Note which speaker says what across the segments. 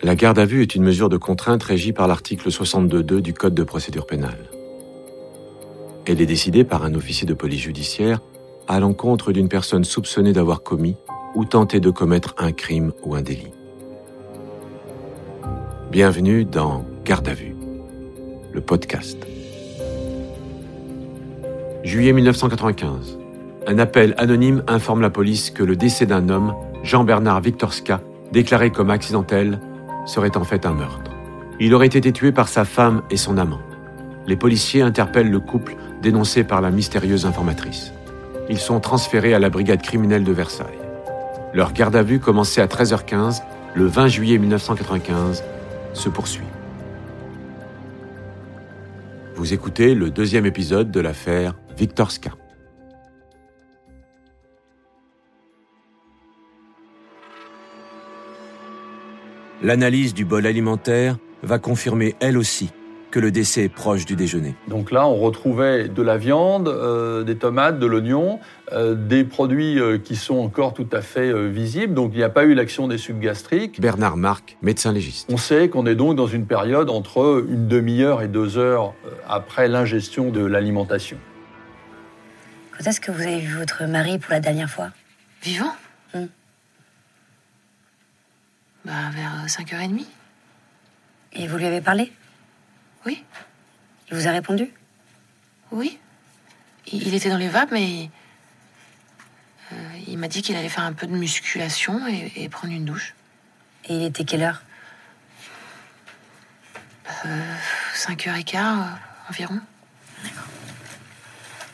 Speaker 1: La garde à vue est une mesure de contrainte régie par l'article 62.2 du Code de procédure pénale. Elle est décidée par un officier de police judiciaire à l'encontre d'une personne soupçonnée d'avoir commis ou tenté de commettre un crime ou un délit. Bienvenue dans Garde à vue, le podcast. Juillet 1995. Un appel anonyme informe la police que le décès d'un homme, Jean-Bernard Victorska, déclaré comme accidentel, serait en fait un meurtre. Il aurait été tué par sa femme et son amant. Les policiers interpellent le couple dénoncé par la mystérieuse informatrice. Ils sont transférés à la brigade criminelle de Versailles. Leur garde à vue, commencée à 13h15, le 20 juillet 1995, se poursuit. Vous écoutez le deuxième épisode de l'affaire Victorska. L'analyse du bol alimentaire va confirmer elle aussi que le décès est proche du déjeuner.
Speaker 2: Donc là, on retrouvait de la viande, euh, des tomates, de l'oignon, euh, des produits euh, qui sont encore tout à fait euh, visibles. Donc il n'y a pas eu l'action des sucs gastriques.
Speaker 1: Bernard Marc, médecin légiste.
Speaker 2: On sait qu'on est donc dans une période entre une demi-heure et deux heures après l'ingestion de l'alimentation.
Speaker 3: Quand est-ce que vous avez vu votre mari pour la dernière fois?
Speaker 4: Vivant? Bah, vers 5h30.
Speaker 3: Et vous lui avez parlé?
Speaker 4: Oui,
Speaker 3: Il vous a répondu?
Speaker 4: Oui. Il il était dans les vapes, mais. euh, il m'a dit qu'il allait faire un peu de musculation et, et prendre une douche.
Speaker 3: Et il était quelle heure?
Speaker 4: 5h15 euh, environ.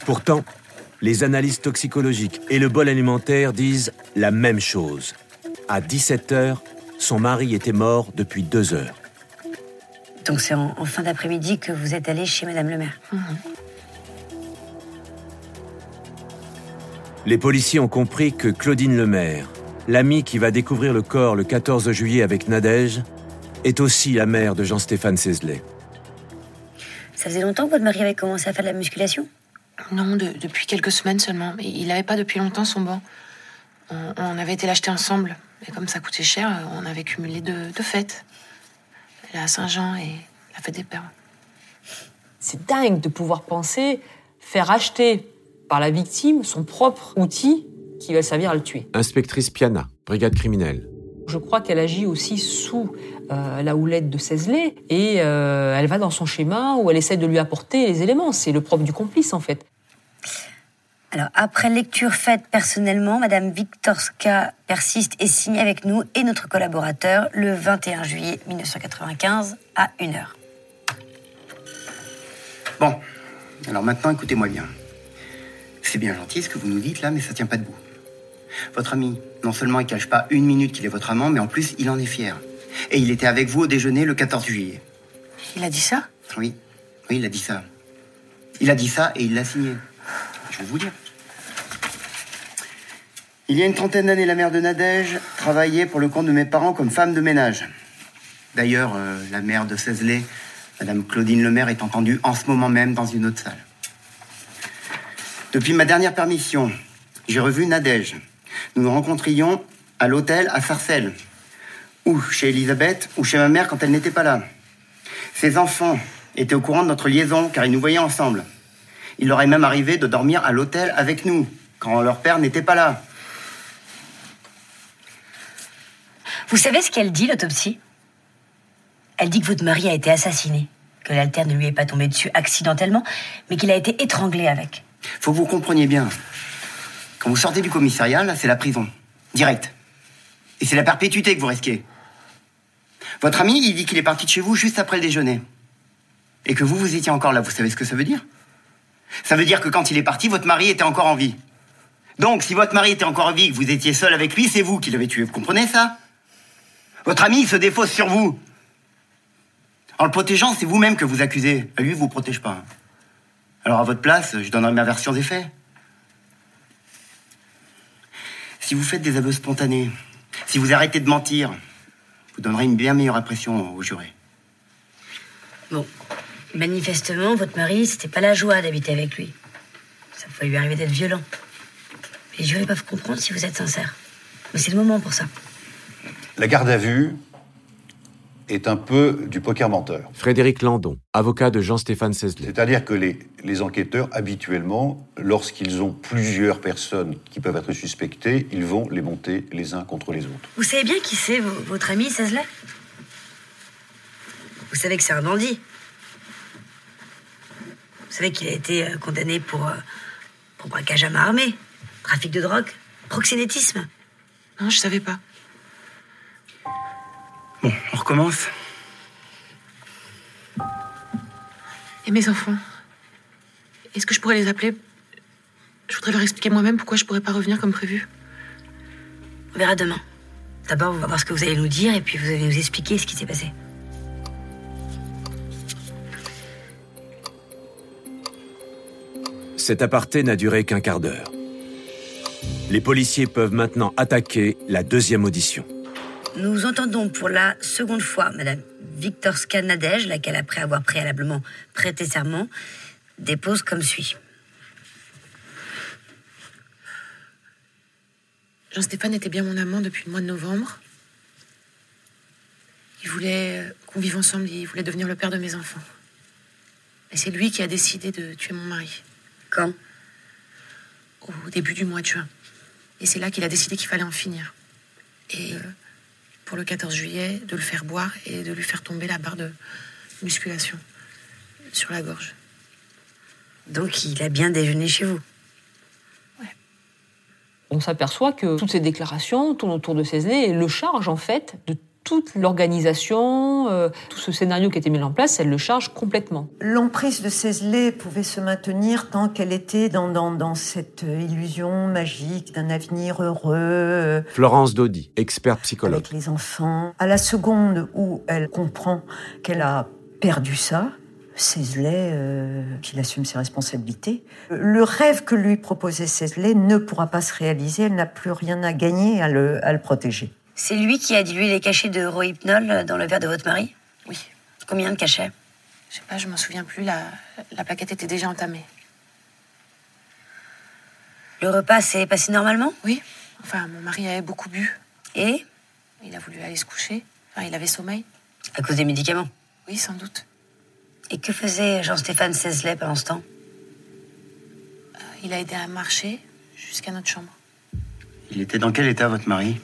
Speaker 1: Pourtant, les analyses toxicologiques et le bol alimentaire disent la même chose. À 17 heures, son mari était mort depuis deux heures.
Speaker 3: Donc c'est en, en fin d'après-midi que vous êtes allé chez Madame le maire.
Speaker 1: Les policiers ont compris que Claudine Lemaire, l'amie qui va découvrir le corps le 14 juillet avec Nadège, est aussi la mère de Jean-Stéphane Cézelet.
Speaker 3: Ça faisait longtemps que votre mari avait commencé à faire de la musculation?
Speaker 4: Non, de- depuis quelques semaines seulement. Il n'avait pas depuis longtemps son banc. On, on avait été l'acheter ensemble. Et comme ça coûtait cher, euh, on avait cumulé deux, deux fêtes. La Saint-Jean et la fête des Pères.
Speaker 5: C'est dingue de pouvoir penser faire acheter par la victime son propre outil qui va servir à le tuer.
Speaker 1: Inspectrice Piana, brigade criminelle.
Speaker 5: Je crois qu'elle agit aussi sous euh, la houlette de Cézelet et euh, elle va dans son schéma où elle essaie de lui apporter les éléments. C'est le propre du complice en fait.
Speaker 3: Alors, après lecture faite personnellement, Madame Viktorska persiste et signe avec nous et notre collaborateur le 21 juillet 1995 à 1h.
Speaker 6: Bon, alors maintenant écoutez-moi bien. C'est bien gentil ce que vous nous dites là, mais ça tient pas debout. Votre ami, non seulement il cache pas une minute qu'il est votre amant, mais en plus il en est fier. Et il était avec vous au déjeuner le 14 juillet.
Speaker 4: Il a dit ça?
Speaker 6: Oui, oui, il a dit ça. Il a dit ça et il l'a signé. Je vais vous dire. Il y a une trentaine d'années, la mère de Nadège travaillait pour le compte de mes parents comme femme de ménage. D'ailleurs, euh, la mère de Cézelet, Madame Claudine Lemaire, est entendue en ce moment même dans une autre salle. Depuis ma dernière permission, j'ai revu Nadège. Nous nous rencontrions à l'hôtel à Sarcelles, ou chez Elisabeth, ou chez ma mère quand elle n'était pas là. Ses enfants étaient au courant de notre liaison car ils nous voyaient ensemble. Il leur est même arrivé de dormir à l'hôtel avec nous quand leur père n'était pas là.
Speaker 3: Vous savez ce qu'elle dit, l'autopsie? Elle dit que votre mari a été assassiné, que l'altère ne lui est pas tombé dessus accidentellement, mais qu'il a été étranglé avec.
Speaker 6: Faut que vous compreniez bien. Quand vous sortez du commissariat, là, c'est la prison. Direct. Et c'est la perpétuité que vous risquez. Votre ami, il dit qu'il est parti de chez vous juste après le déjeuner. Et que vous, vous étiez encore là. Vous savez ce que ça veut dire? Ça veut dire que quand il est parti, votre mari était encore en vie. Donc, si votre mari était encore en vie que vous étiez seul avec lui, c'est vous qui l'avez tué. Vous comprenez ça? Votre ami, se défausse sur vous. En le protégeant, c'est vous-même que vous accusez. Lui, il vous protège pas. Alors, à votre place, je donnerai ma version des faits. Si vous faites des aveux spontanés, si vous arrêtez de mentir, vous donnerez une bien meilleure impression aux jurés.
Speaker 3: Bon, manifestement, votre mari, c'était pas la joie d'habiter avec lui. Ça pouvait lui arriver d'être violent. Les jurés peuvent comprendre si vous êtes sincère. Mais c'est le moment pour ça.
Speaker 7: La garde à vue est un peu du poker menteur.
Speaker 1: Frédéric Landon, avocat de Jean-Stéphane Sesley.
Speaker 7: C'est-à-dire que les, les enquêteurs, habituellement, lorsqu'ils ont plusieurs personnes qui peuvent être suspectées, ils vont les monter les uns contre les autres.
Speaker 3: Vous savez bien qui c'est, vo- votre ami Sesley Vous savez que c'est un bandit. Vous savez qu'il a été euh, condamné pour, euh, pour braquage à main armée, trafic de drogue, proxénétisme.
Speaker 4: Non, je savais pas.
Speaker 6: Bon, on recommence.
Speaker 4: Et mes enfants Est-ce que je pourrais les appeler? Je voudrais leur expliquer moi-même pourquoi je pourrais pas revenir comme prévu.
Speaker 3: On verra demain. D'abord, on va voir ce que vous allez nous dire et puis vous allez nous expliquer ce qui s'est passé.
Speaker 1: Cet aparté n'a duré qu'un quart d'heure. Les policiers peuvent maintenant attaquer la deuxième audition.
Speaker 3: Nous entendons pour la seconde fois Madame Viktorska Nadège, laquelle, après avoir préalablement prêté serment, dépose comme suit.
Speaker 4: Jean-Stéphane était bien mon amant depuis le mois de novembre. Il voulait qu'on vive ensemble, il voulait devenir le père de mes enfants. Et c'est lui qui a décidé de tuer mon mari,
Speaker 3: Quand?
Speaker 4: Au début du mois de juin. Et c'est là qu'il a décidé qu'il fallait en finir. Et euh, pour le 14 juillet, de le faire boire et de lui faire tomber la barre de musculation sur la gorge.
Speaker 3: Donc il a bien déjeuné chez vous.
Speaker 5: On s'aperçoit que toutes ces déclarations tournent autour de Cézanne et le charge en fait de toute l'organisation, euh, tout ce scénario qui a été mis en place, elle le charge complètement.
Speaker 8: L'emprise de Cézelet pouvait se maintenir tant qu'elle était dans, dans, dans cette illusion magique d'un avenir heureux, euh,
Speaker 1: Florence Daudy, experte psychologue.
Speaker 8: avec les enfants. À la seconde où elle comprend qu'elle a perdu ça, Cézelet, euh, qu'il assume ses responsabilités, le rêve que lui proposait Cézelet ne pourra pas se réaliser, elle n'a plus rien à gagner à le, à le protéger.
Speaker 3: C'est lui qui a dilué les cachets de rohypnol dans le verre de votre mari
Speaker 4: Oui,
Speaker 3: Combien de cachets
Speaker 4: je sais pas, je m'en souviens plus, la, la plaquette était déjà entamée.
Speaker 3: Le repas s'est passé normalement
Speaker 4: Oui, enfin, mon mari avait beaucoup bu.
Speaker 3: Et
Speaker 4: Il a voulu aller se coucher. Enfin, il avait sommeil.
Speaker 3: À cause des médicaments.
Speaker 4: Oui, sans doute.
Speaker 3: Et que faisait Jean-Stéphane Sesley pendant ce temps
Speaker 4: Euh, Il a aidé à marcher jusqu'à notre chambre.
Speaker 6: Il était dans quel état, votre mari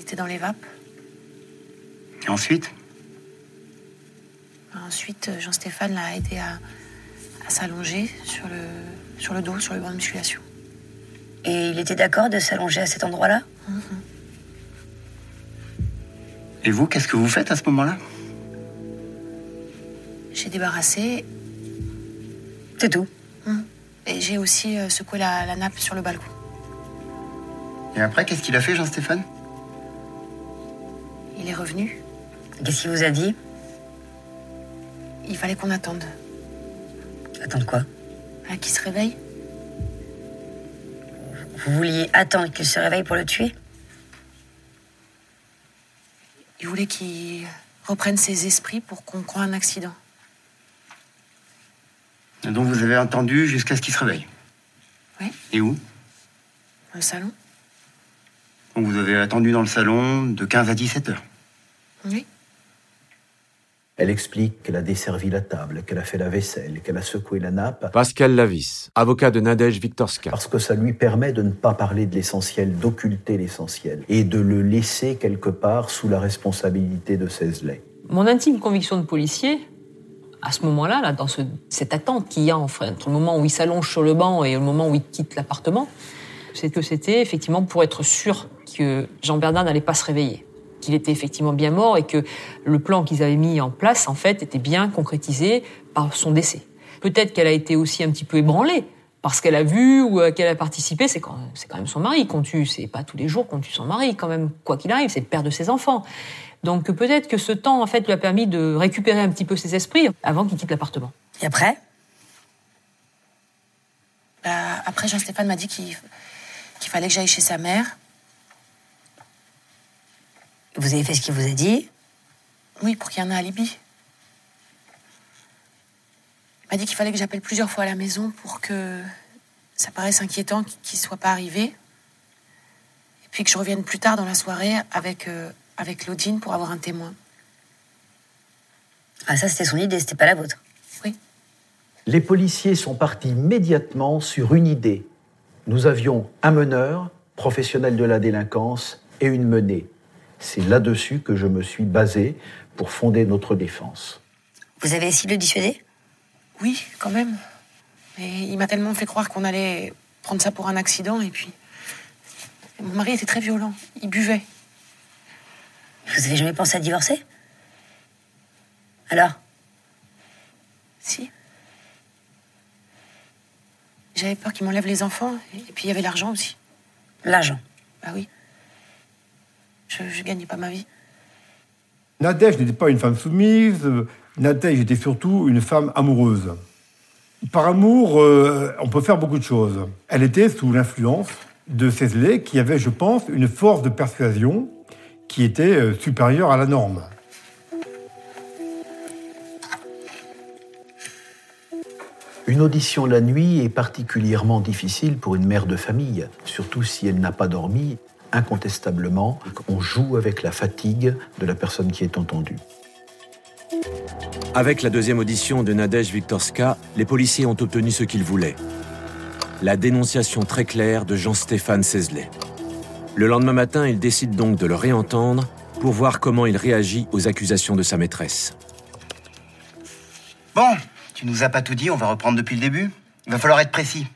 Speaker 4: Il était dans les vapes.
Speaker 6: Et ensuite
Speaker 4: Ensuite, euh, Jean-Stéphane l'a aidé à, à s'allonger sur le, sur le dos, sur le banc de musculation.
Speaker 3: Et il était d'accord de s'allonger à cet endroit-là?
Speaker 6: Et vous, qu'est-ce que vous faites à ce moment-là?
Speaker 4: J'ai débarrassé
Speaker 3: C'est tout.
Speaker 4: et j'ai aussi euh, secoué la, la nappe sur le balcon.
Speaker 6: Et après, qu'est-ce qu'il a fait, Jean-Stéphane?
Speaker 4: Il est revenu.
Speaker 3: Qu'est-ce qu'il vous a dit?
Speaker 4: Il fallait qu'on attende.
Speaker 3: Attendre quoi?
Speaker 4: À qu'il se réveille
Speaker 3: Vous vouliez attendre qu'il se réveille pour le tuer?
Speaker 4: Il voulait qu'il reprenne ses esprits pour qu'on croie un accident.
Speaker 6: Et Donc vous avez entendu jusqu'à ce qu'il se réveille?
Speaker 4: Oui.
Speaker 6: Et où?
Speaker 4: Dans le salon
Speaker 6: Donc vous avez attendu dans le salon de 15 à 17 heures.
Speaker 4: Oui.
Speaker 9: Elle explique qu'elle a desservi la table, qu'elle a fait la vaisselle, qu'elle a secoué la nappe,
Speaker 1: Pascal Lavis, avocat de Nadège Viktorska.
Speaker 9: parce que ça lui permet de ne pas parler de l'essentiel, d'occulter l'essentiel, et de le laisser quelque part sous la responsabilité de Cézelet.
Speaker 5: Mon intime conviction de policier, à ce moment-là, là, dans ce- cette attente qu'il y a enfin, entre le moment où il s'allonge sur le banc et le moment où il quitte l'appartement, c'est que c'était effectivement pour être sûr que Jean Bernard n'allait pas se réveiller, qu'il était effectivement bien mort et que le plan qu'ils avaient mis en place, en fait, était bien concrétisé par son décès. Peut-être qu'elle a été aussi un petit peu ébranlée parce qu'elle a vu ou euh, qu'elle a participé. C'est quand, même son mari qu'on tue. C'est pas tous les jours qu'on tue son mari, quand même, quoi qu'il arrive. C'est le père de ses enfants. Donc peut-être que ce temps, en fait, lui a permis de récupérer un petit peu ses esprits avant qu'il quitte l'appartement.
Speaker 3: Et après?
Speaker 4: Bah, après, Jean-Stéphane m'a dit qu'il fallait que j'aille chez sa mère.
Speaker 3: Vous avez fait ce qu'il vous a dit
Speaker 4: Oui, pour qu'il y en ait un alibi. Il m'a dit qu'il fallait que j'appelle plusieurs fois à la maison pour que ça paraisse inquiétant qu'il ne soit pas arrivé. Et puis que je revienne plus tard dans la soirée avec, euh, avec Claudine pour avoir un témoin.
Speaker 3: Ah, ça, c'était son idée, c'était pas la vôtre.
Speaker 4: Oui.
Speaker 9: Les policiers sont partis immédiatement sur une idée. Nous avions un meneur, professionnel de la délinquance, et une menée. C'est là-dessus que je me suis basé pour fonder notre défense.
Speaker 3: Vous avez essayé de le dissuader?
Speaker 4: Oui, quand même. Mais il m'a tellement fait croire qu'on allait prendre ça pour un accident, et puis. Mon mari était très violent. Il buvait.
Speaker 3: Vous avez jamais pensé à divorcer? Alors?
Speaker 4: Si. J'avais peur qu'il m'enlève les enfants, et puis il y avait l'argent aussi.
Speaker 3: L'argent?
Speaker 4: Bah oui. Je, je gagnais pas ma vie.
Speaker 10: Nadège n'était pas une femme soumise, Nadège était surtout une femme amoureuse. Par amour, euh, on peut faire beaucoup de choses. Elle était sous l'influence de Cézlet, qui avait, je pense, une force de persuasion qui était euh, supérieure à la norme.
Speaker 9: Une audition la nuit est particulièrement difficile pour une mère de famille, surtout si elle n'a pas dormi. Incontestablement, on joue avec la fatigue de la personne qui est entendue.
Speaker 1: Avec la deuxième audition de Nadège Viktorska, les policiers ont obtenu ce qu'ils voulaient. La dénonciation très claire de Jean-Stéphane Cézelet. Le lendemain matin, ils décident donc de le réentendre pour voir comment il réagit aux accusations de sa maîtresse.
Speaker 6: Bon, tu nous as pas tout dit, on va reprendre depuis le début. Il va falloir être précis,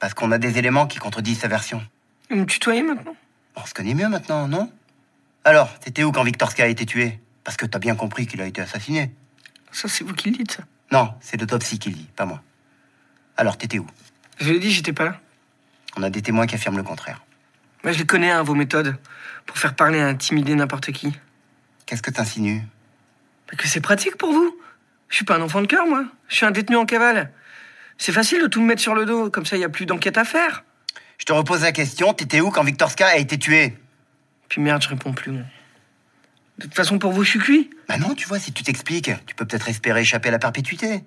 Speaker 6: parce qu'on a des éléments qui contredisent sa version.
Speaker 11: Vous me tutoyez maintenant?
Speaker 6: On se connaît mieux maintenant, non? Alors, t'étais où quand Viktorska a été tué? Parce que t'as bien compris qu'il a été assassiné.
Speaker 11: Ça, c'est vous qui le dites, ça.
Speaker 6: Non, c'est l'autopsie qui le dit, pas moi. Alors, t'étais où?
Speaker 11: Je l'ai dit, j'étais pas là.
Speaker 6: On a des témoins qui affirment le contraire.
Speaker 11: Moi, je les connais, hein, vos méthodes. Pour faire parler et intimider n'importe qui.
Speaker 6: Qu'est-ce que t'insinues?
Speaker 11: Bah, que c'est pratique pour vous. Je suis pas un enfant de cœur, moi. Je suis un détenu en cavale. C'est facile de tout me mettre sur le dos, comme ça, il y a plus d'enquête à faire.
Speaker 6: Je te repose la question, t'étais où quand Viktorska a été tué
Speaker 11: Puis merde, je réponds plus, moi. De toute façon, pour vous, je suis cuit.
Speaker 6: Bah non, tu vois, si tu t'expliques, tu peux peut-être espérer échapper à la perpétuité.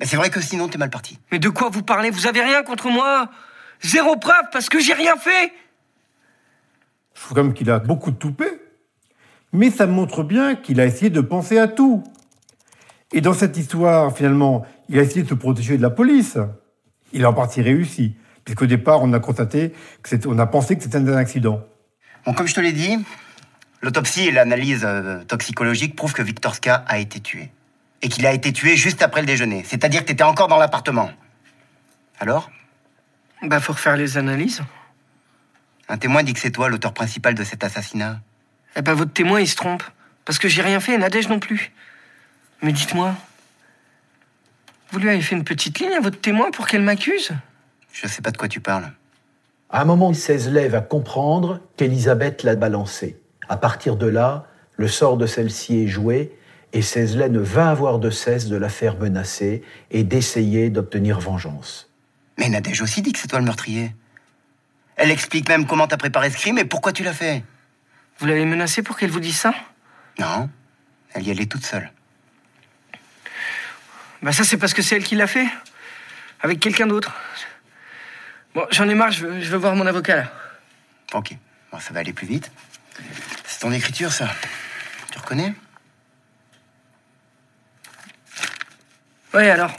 Speaker 6: Mais c'est vrai que sinon, t'es mal parti.
Speaker 11: Mais de quoi vous parlez? Vous avez rien contre moi? Zéro preuve, parce que j'ai rien fait
Speaker 10: Je trouve quand même qu'il a beaucoup de toupet. Mais ça montre bien qu'il a essayé de penser à tout. Et dans cette histoire, finalement, il a essayé de se protéger de la police. Il a en partie réussi, puisqu'au départ, on a constaté que on a pensé que c'était un accident.
Speaker 6: Bon, comme je te l'ai dit, l'autopsie et l'analyse euh, toxicologique prouvent que Viktorska a été tué. Et qu'il a été tué juste après le déjeuner. C'est-à-dire que t'étais encore dans l'appartement. Alors?
Speaker 11: Bah, faut refaire les analyses.
Speaker 6: Un témoin dit que c'est toi l'auteur principal de cet assassinat.
Speaker 11: Eh ben, votre témoin, il se trompe. Parce que j'ai rien fait et Nadège non plus. Mais dites-moi, vous lui avez fait une petite ligne à votre témoin pour qu'elle m'accuse?
Speaker 6: Je sais pas de quoi tu parles.
Speaker 9: À un moment, Cézelet va comprendre qu'Elisabeth l'a balancé. À partir de là, le sort de celle-ci est joué et Cézelet ne va avoir de cesse de la faire menacer et d'essayer d'obtenir vengeance.
Speaker 6: Mais Nadège aussi dit que c'est toi le meurtrier. Elle explique même comment t'as préparé ce crime et pourquoi tu l'as fait.
Speaker 11: Vous l'avez menacée pour qu'elle vous dise ça?
Speaker 6: Non, elle y allait toute seule.
Speaker 11: Bah ça, c'est parce que c'est elle qui l'a fait. Avec quelqu'un d'autre. Bon, j'en ai marre, je veux, je veux voir mon avocat, là.
Speaker 6: Ok, bon, ça va aller plus vite. C'est ton écriture, ça. Tu reconnais?
Speaker 11: Ouais, alors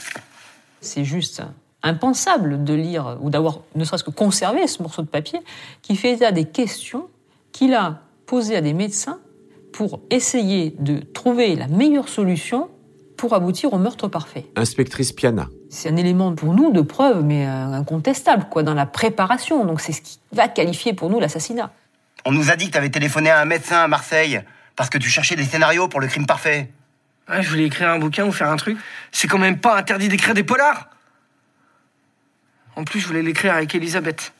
Speaker 5: C'est juste impensable de lire ou d'avoir ne serait-ce que conservé ce morceau de papier qui fait état des questions qu'il a posées à des médecins pour essayer de trouver la meilleure solution pour aboutir au meurtre parfait.
Speaker 1: Inspectrice Piana.
Speaker 5: C'est un élément pour nous de preuve, mais euh, incontestable, quoi, dans la préparation. Donc c'est ce qui va qualifier pour nous l'assassinat.
Speaker 6: On nous a dit que t'avais téléphoné à un médecin à Marseille parce que tu cherchais des scénarios pour le crime parfait.
Speaker 11: Ouais, je voulais écrire un bouquin ou faire un truc. C'est quand même pas interdit d'écrire des polars En plus, je voulais l'écrire avec Elisabeth.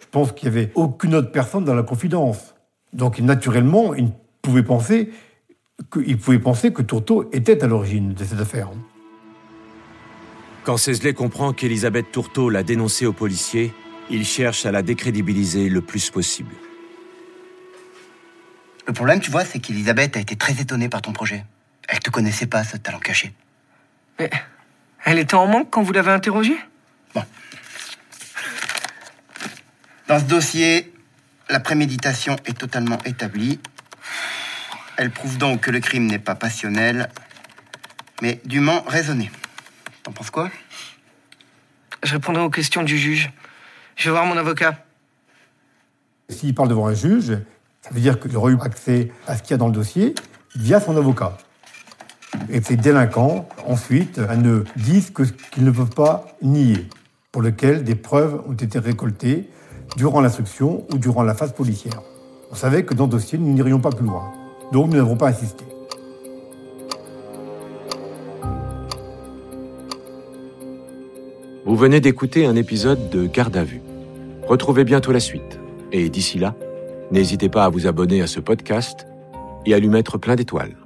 Speaker 10: Je pense qu'il n'y avait aucune autre personne dans la confidence. Donc, naturellement, il pouvait penser que, il pouvait penser que Tourteau était à l'origine de cette affaire.
Speaker 1: Quand Cézelet comprend qu'Elisabeth Tourteau l'a dénoncé aux policiers, il cherche à la décrédibiliser le plus possible.
Speaker 6: Le problème, tu vois, c'est qu'Elisabeth a été très étonnée par ton projet. Elle te connaissait pas, ce talent caché.
Speaker 11: Mais elle était en manque quand vous l'avez interrogée?
Speaker 6: Dans ce dossier, la préméditation est totalement établie. Elle prouve donc que le crime n'est pas passionnel, mais dûment raisonné. T'en penses quoi?
Speaker 11: Je répondrai aux questions du juge. Je vais voir mon avocat.
Speaker 10: S'il parle devant un juge, ça veut dire qu'il aurait eu accès à ce qu'il y a dans le dossier via son avocat. Et ces délinquants, ensuite, ne disent que ce qu'ils ne peuvent pas nier, pour lequel des preuves ont été récoltées durant l'instruction ou durant la phase policière. On savait que dans le dossier, nous n'irions pas plus loin. Donc nous n'avons pas insisté.
Speaker 1: Vous venez d'écouter un épisode de Garde à vue. Retrouvez bientôt la suite. Et d'ici là, n'hésitez pas à vous abonner à ce podcast et à lui mettre plein d'étoiles.